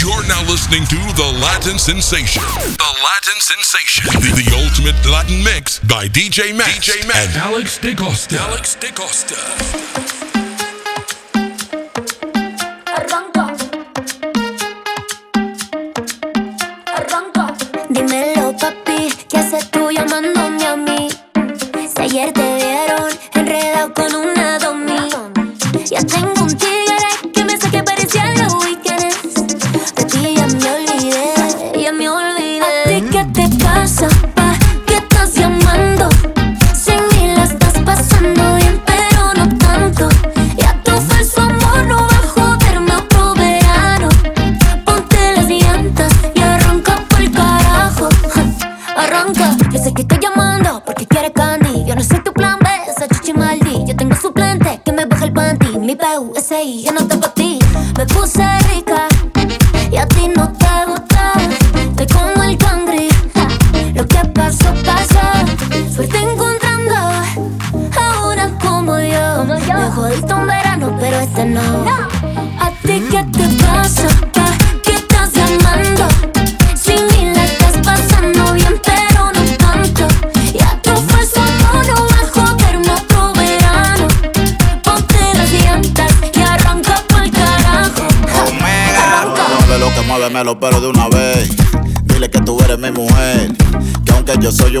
You're now listening to The Latin Sensation. The Latin Sensation. The, the ultimate Latin mix by DJ Max, DJ Max. and Alex DeCosta. Alex DeCosta.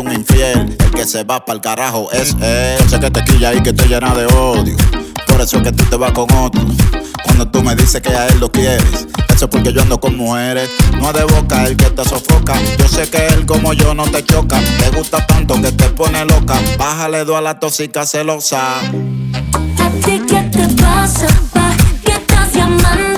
un infiel. El que se va pa'l carajo es él. Sé que te quilla y que te llena de odio. Por eso es que tú te vas con otro. Cuando tú me dices que a él lo quieres, eso es porque yo ando con mujeres. No es de boca el que te sofoca. Yo sé que él como yo no te choca. Te gusta tanto que te pone loca. Bájale dos a la tóxica celosa. ¿A ti qué te pasa? ¿Qué estás llamando?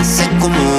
Tú lo haces como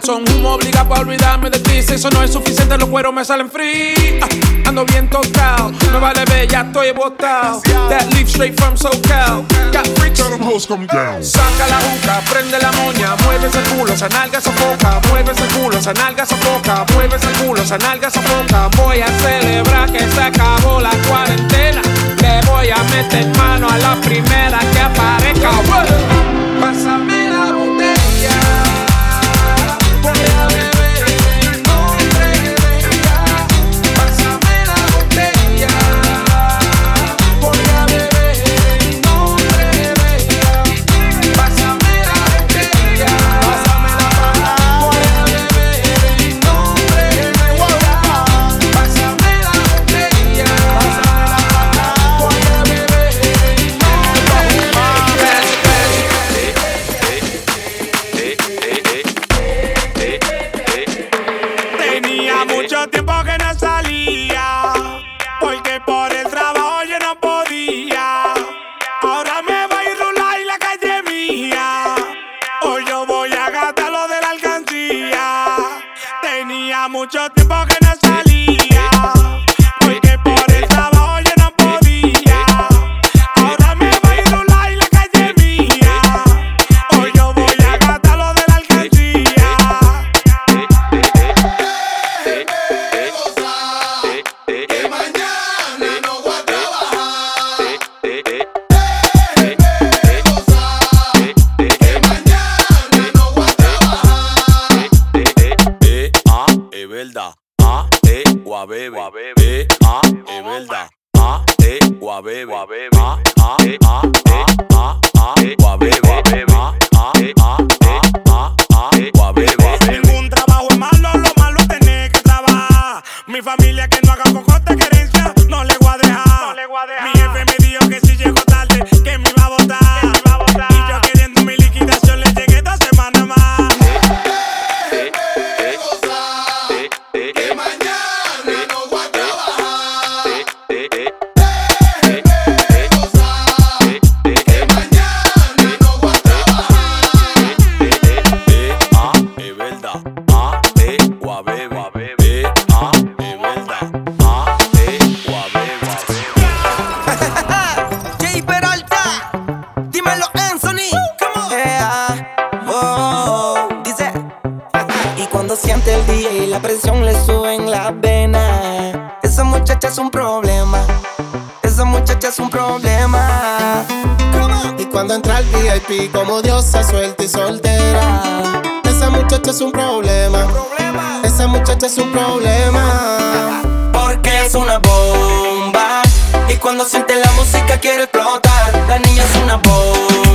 Son humo obliga para olvidarme de ti. Si eso no es suficiente, los cueros me salen free. Ah, ando bien tocado, me vale ver, ya estoy botado. That leaf straight from SoCal. Got freaks, tell them hoes come down. Saca la boca, prende la moña, mueve ese culo, esa nalga sofoca. Mueve ese culo, esa nalga sofoca. Mueve ese culo, esa nalga sofoca. Voy a celebrar que se acabó la cuarentena. Le voy a meter mano a la primera que aparezca. papi, como diosa suelta y soltera. Esa muchacha es un problema. Esa muchacha es un problema. Porque es una bomba. Y cuando siente la música quiere explotar. La niña es una bomba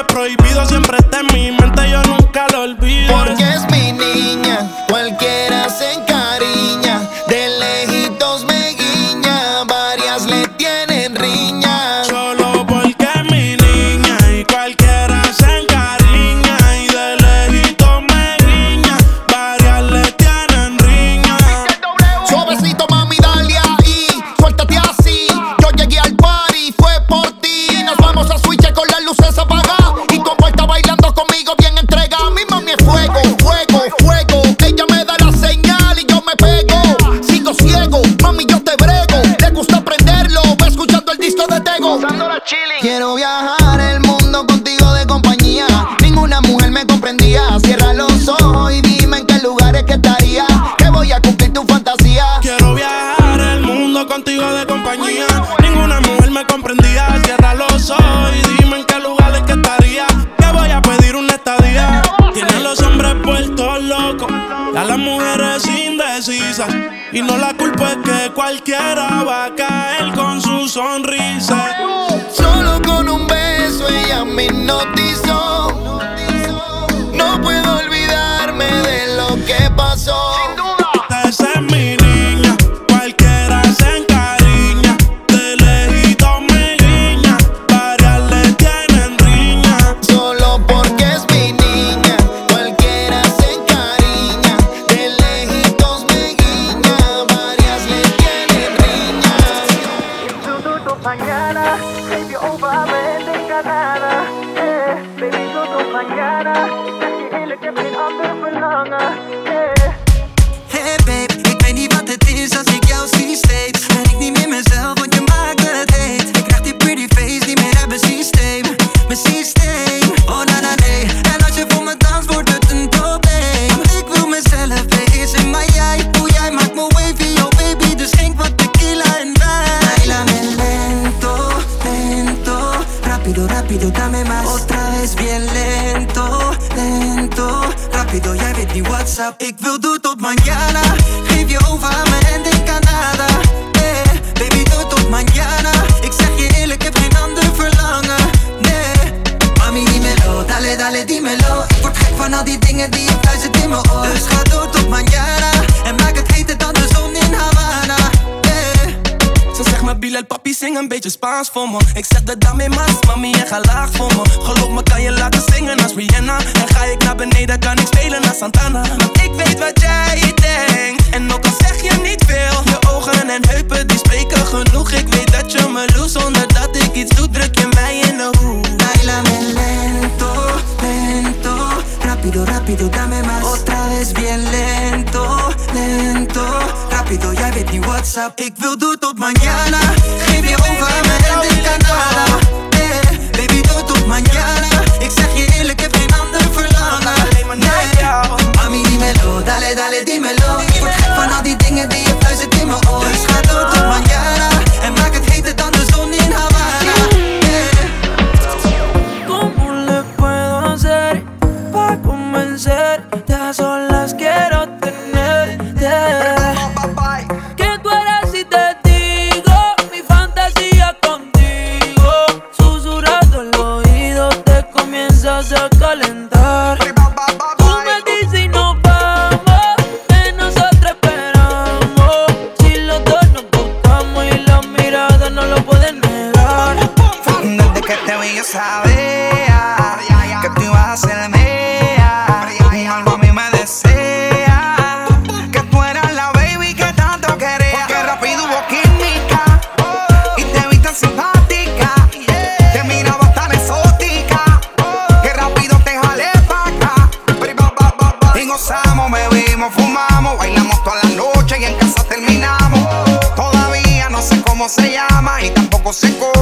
prohibido. Siempre Ik wil door tot mañana. Geef je over aan mijn hand in Canada. Eh, baby, door tot mañana. Ik zeg je eerlijk, heb geen ander verlangen. Nee, mami, dímelo, dale, dale, dímelo. Ik word gek van al die dingen die je fluistert in mijn oor. Dus ga door tot mañana. En maak het heter dan de zon in Havana. Eh. Ze zegt me Bilal, papi, zing een beetje Spaans voor me. Ik zeg de dame mas, mami, en ga laag voor me. Geloof me, kan je laten zingen als Rihanna. En ga ik naar beneden, kan ik spelen als Santana. Fumamos, bailamos toda la noche y en casa terminamos. Todavía no sé cómo se llama y tampoco sé cómo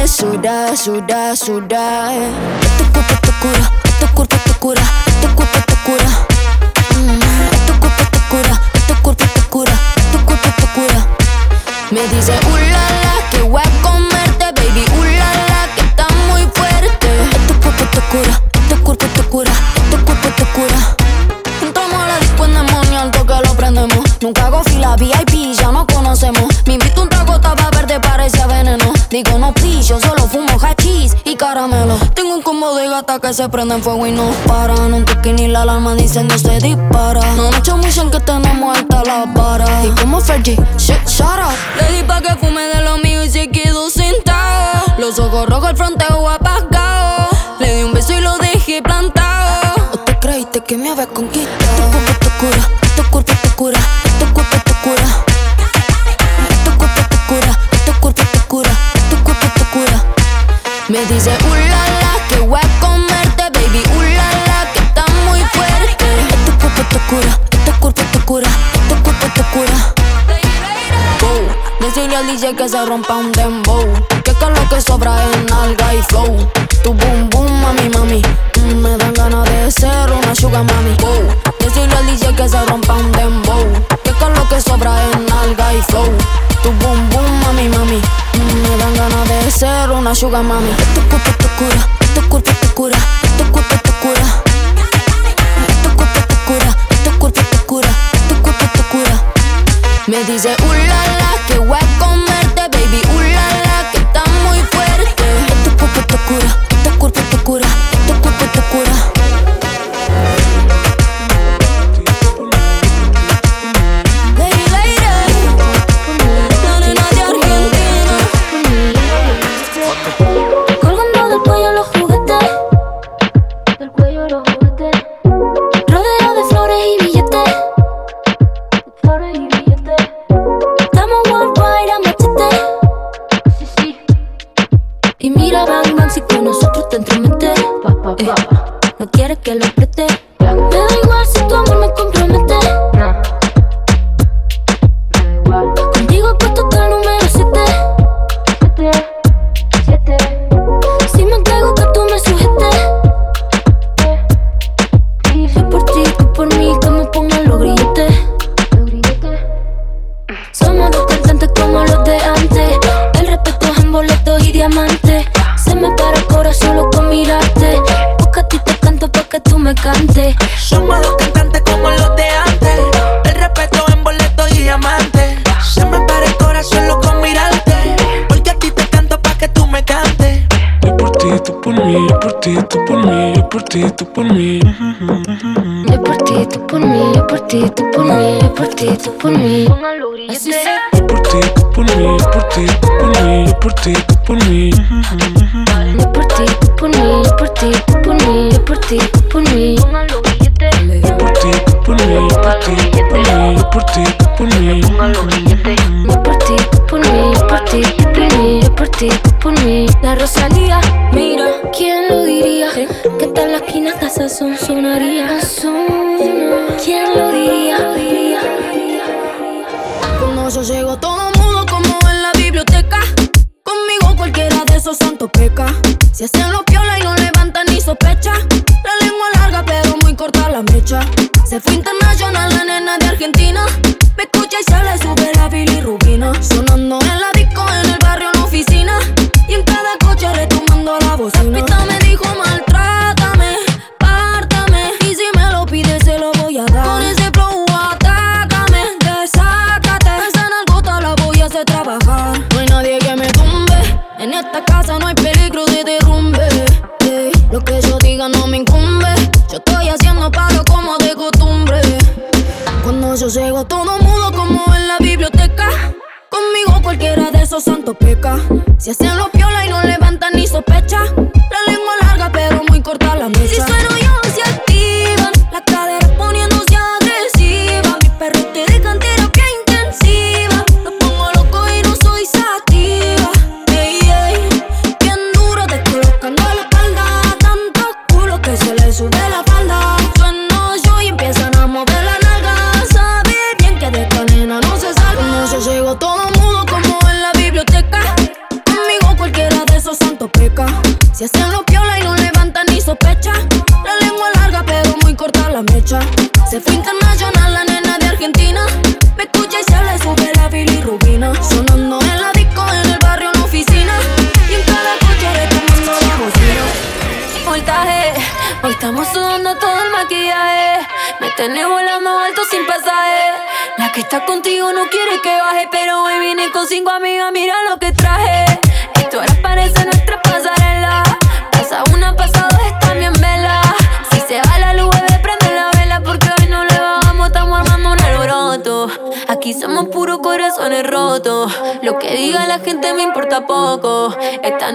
hacemos travesura, suda, suda. Tu cuerpo te cura, tu cuerpo te cura, tu cuerpo te cura. Mm, Tu cuerpo te cura, tu cuerpo te cura, tu cuerpo te cura. Me dice, ulala, que voy a comerte, baby, ulala, que está muy fuerte. Tu cuerpo te cura, tu cuerpo te cura, tu cuerpo te cura. Entramos a la disco endemonial, que lo prendemos. Nunca hago fila VIP, ya nos conocemos. Me Digo no please, yo solo fumo hachís y caramelo. Tengo un combo de gata que se prende en fuego y no paran. Un toque ni la alarma dicen no se dispara Anoche me dicen que tenemos alta la vara. Y como Fergie, shit, shut Le di pa' que fume de lo mío y se quedó sentado. Los ojos rojos, el fronteo apagado. Le di un beso y lo dejé plantado. ¿O te creíste que me habías conquistado? Tu cuerpo te cura, tu cuerpo te cura, tu cuerpo te Me dice, uh la que voy a comerte, baby, uh la que está muy fuerte. Tu cuerpo te cura, este cuerpo te cura, tu cuerpo te cura. Decirle al DJ que se rompa un dembow. Que con lo que sobra es alga y flow. Tu boom boom, mami, mami. Me dan ganas de ser una sugar mami. Wow. Decirle al DJ que se rompa un dembow. Que con lo que sobra es alga y flow. Tu boom boom, mami, mami. Me dan ganas de ser una sugar mami. Tu cuerpo te cura, tu cuerpo te cura, tu cuerpo te cura. Tu cuerpo te cura, tu cuerpo te cura, tu cuerpo te cura. Me dice, uh la que voy a comerte, baby, uh la que está muy fuerte. Tu cuerpo te cura. Si hacemos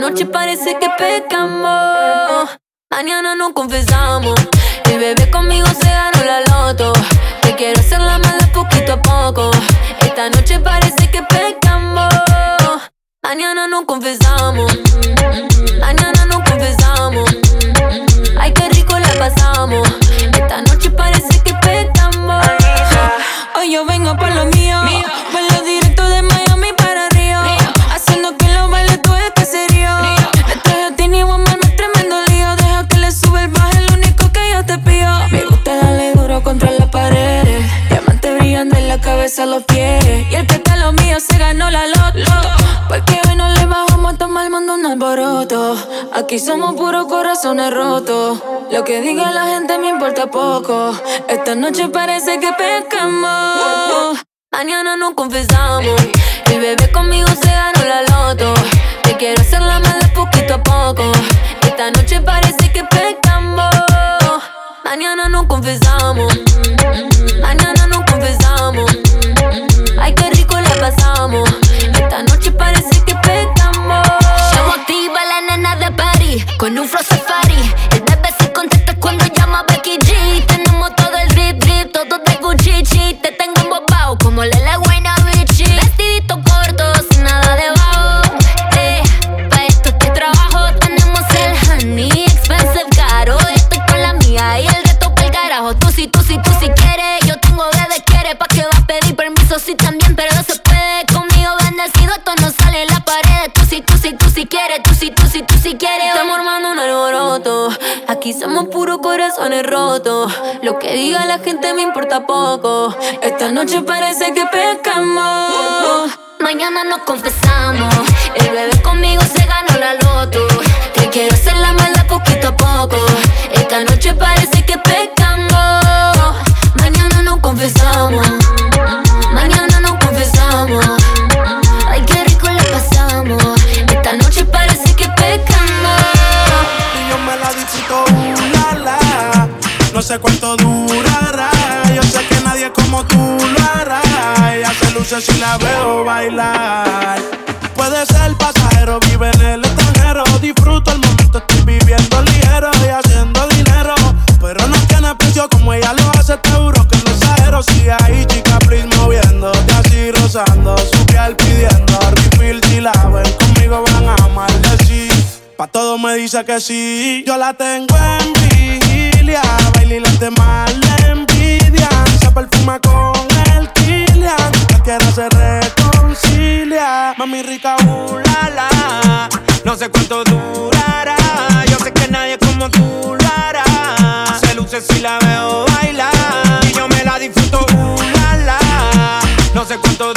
noche parece que pecamos. Mañana nos confesamos. El bebé conmigo se ganó la loto. Te quiero hacer la mala poquito a poco. Esta noche parece que pecamos. Mañana nos confesamos. Se ganó la loto. Porque hoy no le bajamos a tomar el mundo un alboroto. Aquí somos puros corazones rotos. Lo que diga la gente me importa poco. Esta noche parece que pescamos. Mañana no confesamos. El bebé conmigo se ganó la loto. Te quiero hacer la mala poquito a poco. Esta noche parece que pescamos. Mañana no confesamos. Mañana no confesamos. Pasamos. Esta noche parece que pecamos. Llamo activa la nena de París con un flow safari. El bebé se contesta cuando llama Becky G. Tenemos todo el drip drip, todo de Gucci. Te tengo embobado como Lele Guayna no sale en la pared. Tú sí, tú sí, tú sí quieres. Tú sí, tú sí, tú sí quieres. Estamos armando un alboroto. Aquí somos puros corazones rotos. Lo que diga la gente me importa poco. Esta noche parece que pescamos. Mañana nos confesamos. El bebé conmigo se ganó la loto. Te quiero hacer la mala poquito a poco. Esta noche parece que pecamos. Mañana nos confesamos. Sé cuánto durará. Yo sé que nadie como tú lo hará. Ella se luce si la veo bailar. Puede ser pasajero, vive en el extranjero. Disfruto el momento, estoy viviendo ligero y haciendo dinero. Pero no tiene precio como ella lo hace, te juro que no exagero. Si hay chica, please moviéndote así, rozando su piel, pidiendo refill. Si la ven conmigo, van a maldecir. Pa' todo me dice que sí. Yo la tengo en vigilia. Mami rica, uh. No sé cuánto durará. Yo sé que nadie como tú lo hará. Se luce si la veo bailar. Y yo me la disfruto, uh. No sé cuánto durará.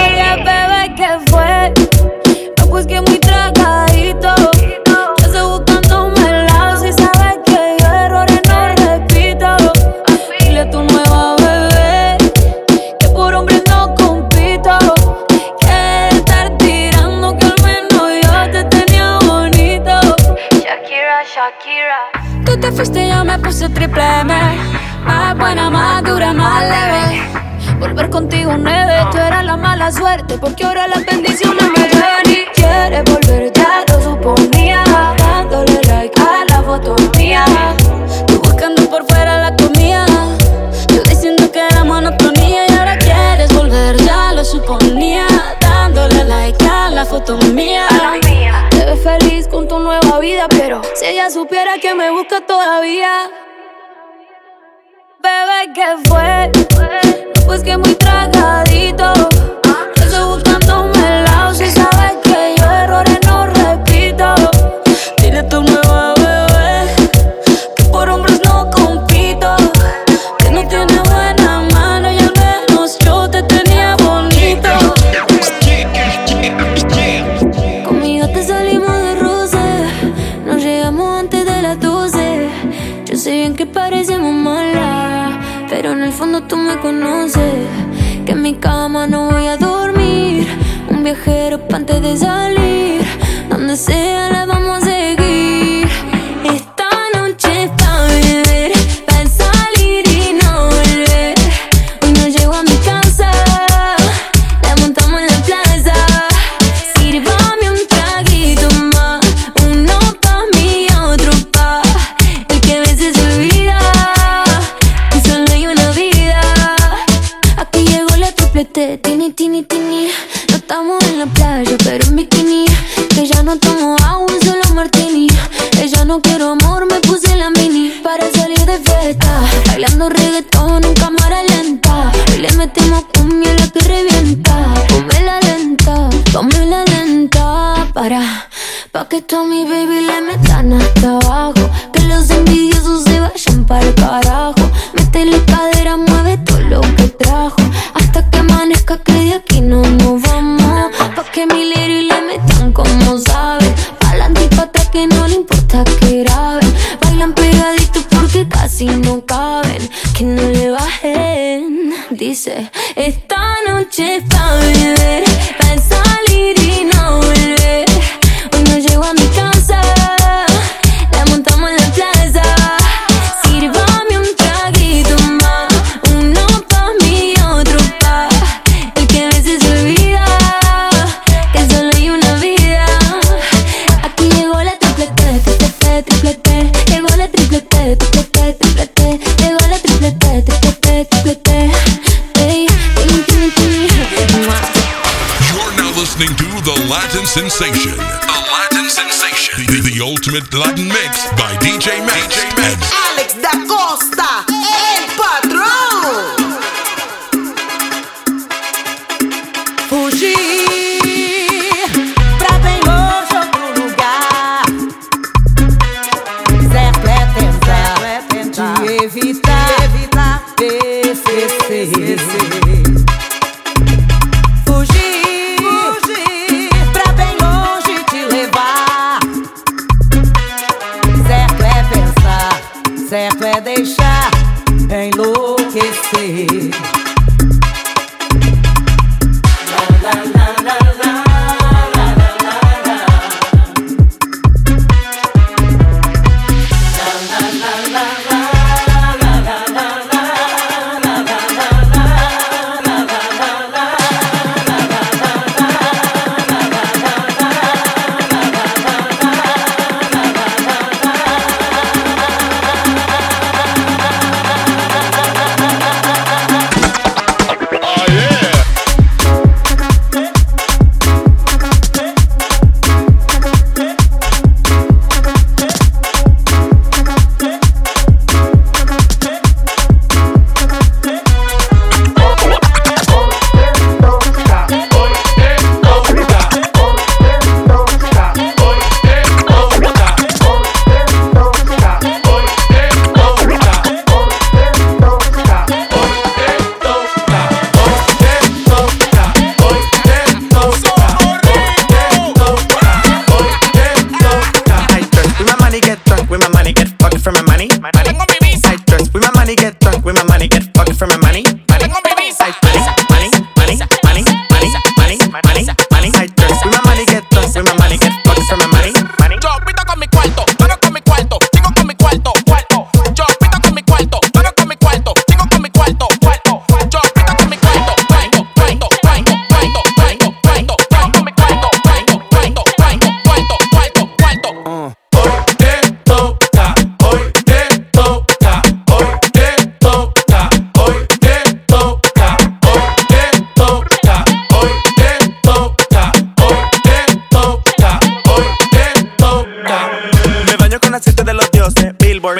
foto mía. Te ves feliz con tu nueva vida, pero si ella supiera que me busca todavía. Bebé, ¿qué fue? Pues que muy tragadito tú me conoces. Que en mi cama no voy a dormir, un viajero tini, tini. No estamos en la playa, pero en bikini. Que ya no tomo agua, solo martini. Ella no quiero amor, me puse la mini para salir de fiesta. Bailando reggaetón en cámara lenta. Hoy le metemos cumbia la que revienta. Ponme la lenta, ponme la lenta para. Pa' que tú a mi baby le metan hasta abajo. Que los envidiosos se vayan para el carajo. Métele cadera, mueve todo lo que trajo. Amanezca que de aquí no nos vamos. Pa' que mi lady le metan como saben. Pa'lante y pa' atrás que no le importa que graben. Bailan pegaditos porque casi no caben. Que no le bajen. Dice, esta noche es pa' beber, Sensation. The Latin Sensation. The, the ultimate Latin mix by DJ Max. And Alex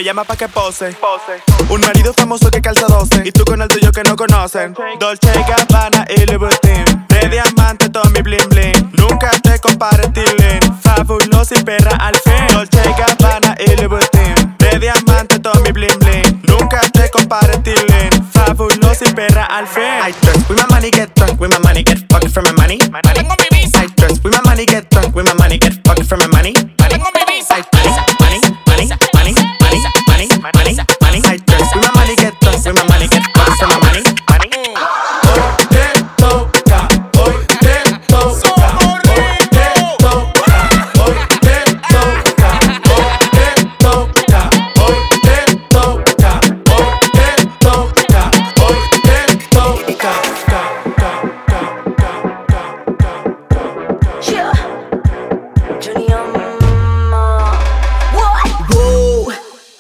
me llama pa' que pose. Un marido famoso que calza 12 y tú con el tuyo que no conocen. Dolce Gabbana y Louboutin. De diamante todo mi bling bling. Nunca te compares, Tilín. Fabuloso y perra al fin. Dolce Gabbana y Louboutin. De diamante todo mi bling bling. Nunca te compares, Tilín. Fabuloso y perra al fin. I dress with my money, get drunk with my money, get fucked from my money. I dress with my money, get drunk with my money, get fucked from my money,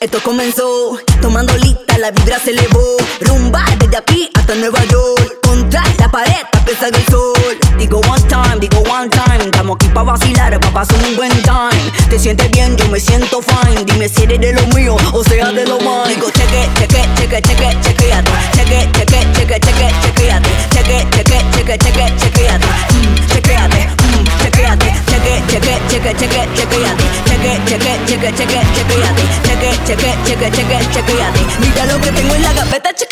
esto comenzó tomando lista, la vibra se elevó. Rumba desde aquí hasta Nueva York. Contra la pared, a pesar del sol. Digo one time, digo one time. Estamos aquí pa' vacilar, pa' pasar un buen time. Te sientes bien, yo me siento fine. Dime si eres de lo mío o sea de lo mío. Digo cheque, cheque, cheque, cheque, chequeate. Cheque, cheque, cheque, cheque, chequeate. Cheque, cheque, cheque, cheque, chequeate. Mm, chequeate, mm, chequeate. Cheque, cheque, cheque, cheque, chequeate. Cheque, cheque, cheque, cheque, chequeate. Cheque, cheque, cheque, cheque, chequeate. Mira lo que tengo en la gaveta, check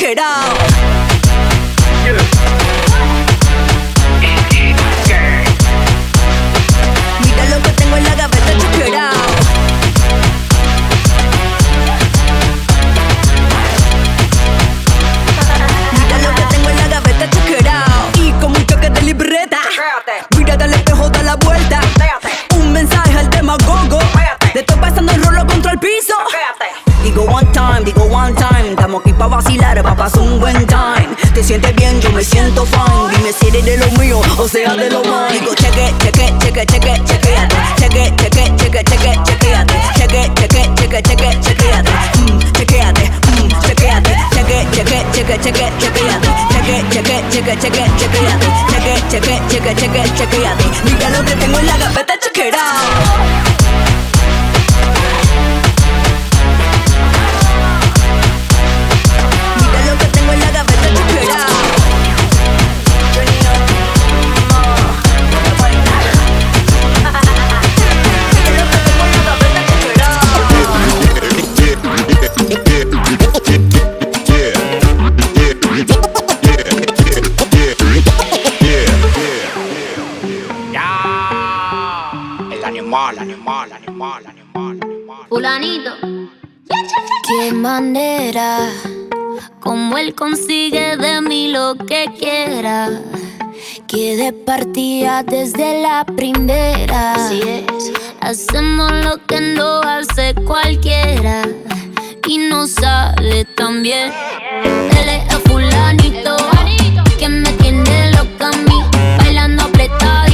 de lo mío, o sea de lo. Digo cheque, cheque, cheque, cheque, chequeate. Cheque, cheque, cheque, cheque, chequeate. Cheque, cheque, cheque, cheque, chequeate. Mm, chequeate, mm, chequeate. Cheque, cheque, cheque, cheque, chequeate. Cheque, cheque, cheque, cheque, chequeate. Cheque, cheque, cheque, cheque, chequeate. Mira lo que tengo en la gaveta, check Fulanito. Qué manera, como él consigue de mí lo que quiera. Que de partida desde la primera. Hacemos lo que no hace cualquiera. Y no sale tan bien. Él es el fulanito. Que me tiene loca a mí. Bailando apretadito.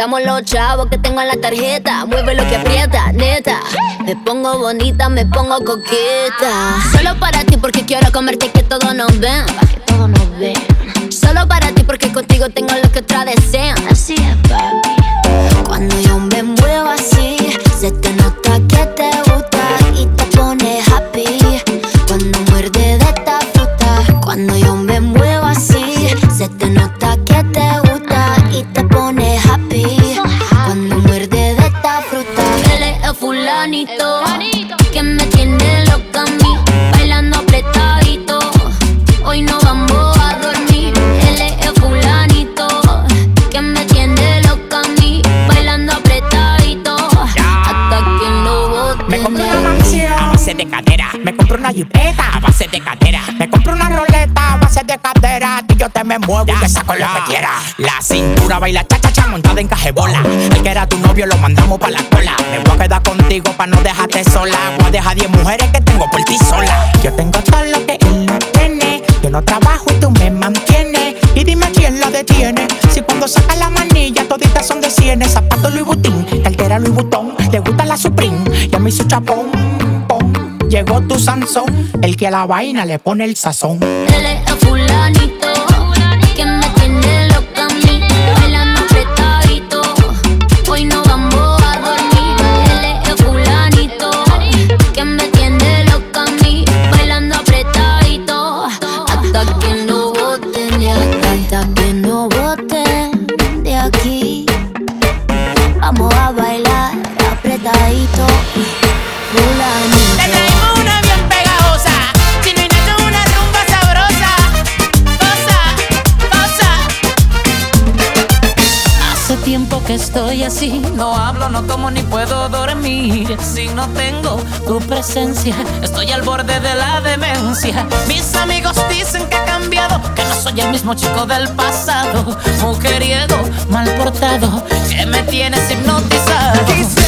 Nos gastamos los chavos que tengo en la tarjeta. Mueve lo que aprieta, neta. Me pongo bonita, me pongo coqueta. Solo para ti porque quiero comerte que todos nos ven. Que todos nos ven. Solo para ti porque contigo tengo lo que otras desean. Así es, papi. Cuando yo me muevo así, se te nota que te gusta y te pone happy. Cuando muerde de esta fruta, cuando yo me muevo así, se te nota el fulanito que me tiene loca a mí, bailando apretadito. Hoy no vamos a dormir. Él es el fulanito que me tiene loca a mí, bailando apretadito. Hasta que lo bote. Me compré una mansión a base de cadera. Me compré una jipeta a base de cadera. Me compré una roleta a base de cadera. Yo te me muevo y te saco lo que quieras. La cintura baila cha cha cha montada en cajebola. El que era tu novio lo mandamos pa' la cola. Me voy a quedar contigo pa' no dejarte sola. Voy a dejar 10 mujeres que tengo por ti sola. Yo tengo todo lo que él no tiene. Yo no trabajo y tú me mantienes. Y dime quién la detiene. Si cuando saca la manilla toditas son de cienes. Zapato Louis Vuitton, cartera Louis Vuitton. Le gusta la Supreme y a mí su chapón. pom. Llegó tu Sansón, el que a la vaina le pone el sazón. Él es fulanito que estoy así, no hablo, no como ni puedo dormir. Si no tengo tu presencia, estoy al borde de la demencia. Mis amigos dicen que he cambiado, que no soy el mismo chico del pasado. Mujeriego, mal portado, que me tienes hipnotizado.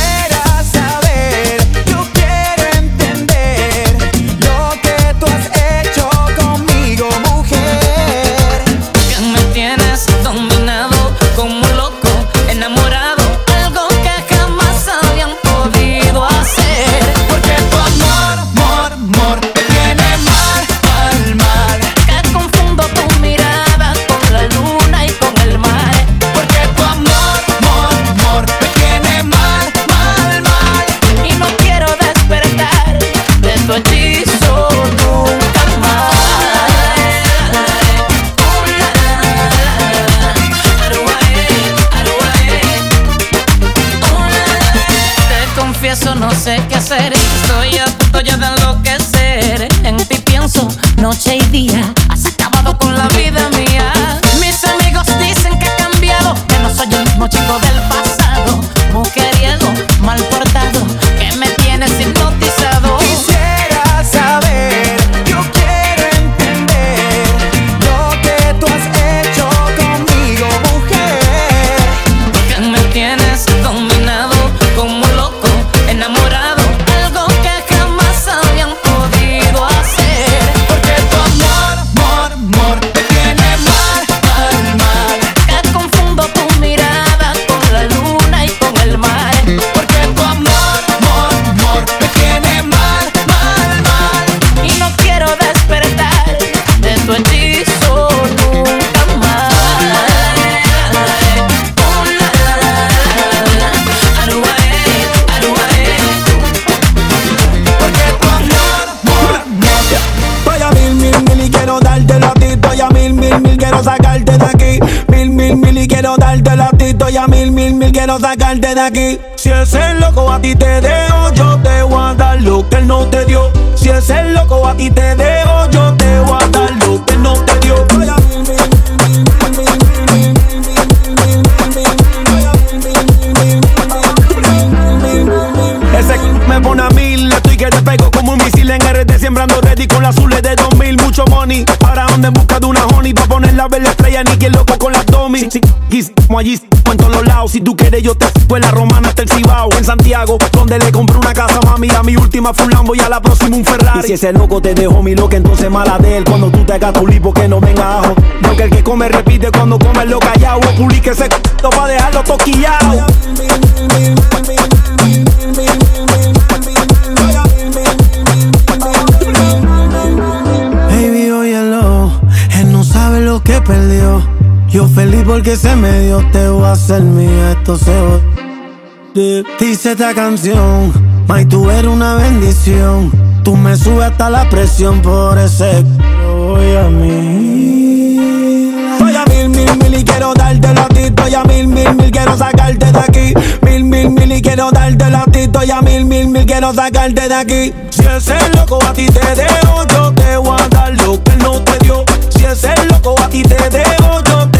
Dártelo a ti. Estoy a mil, mil, mil, quiero sacarte de aquí. Mil, mil, mil y quiero dártelo a ti. Estoy a mil, mil, mil, quiero sacarte de aquí. Si ese loco a ti te dejo, yo te voy a dar lo que él no te dio. Si ese loco a ti te dejo, yo te voy a dar lo que él no te dio. Estoy a Ese me pone a mil, estoy que te pego como un misil en RT Sembrando ready con las azules de 2000, mucho money Ahora en busca de una honey Pa' poner la verde estrella, ni quien loco con las domi como allí, en todos los lados Si tú quieres yo te fue la romana hasta el Cibao En Santiago, donde le compré una casa mami A mi última fue un Lambo y a la próxima un Ferrari Y si ese loco te dejó mi loca, entonces mala de él Cuando tú te hagas tu lipo que no venga ajo Porque el que come repite cuando come lo callado O publique ese c*** pa' dejarlo toquillao perdió. Yo feliz porque se me dio, te voy a hacer mía, esto se va. Dice esta canción, May, tú eres una bendición. Tú me subes hasta la presión por ese voy a mí. Voy a mil, mil, mil y quiero darte a ti. Estoy a mil, mil, mil, quiero sacarte de aquí. Mil, mil, mil y quiero darte a ti. Estoy a mil, mil, mil, quiero sacarte de aquí. Si ese loco a ti te dejo, yo te voy a dar lo que hacer loco, a ti te dejo yo.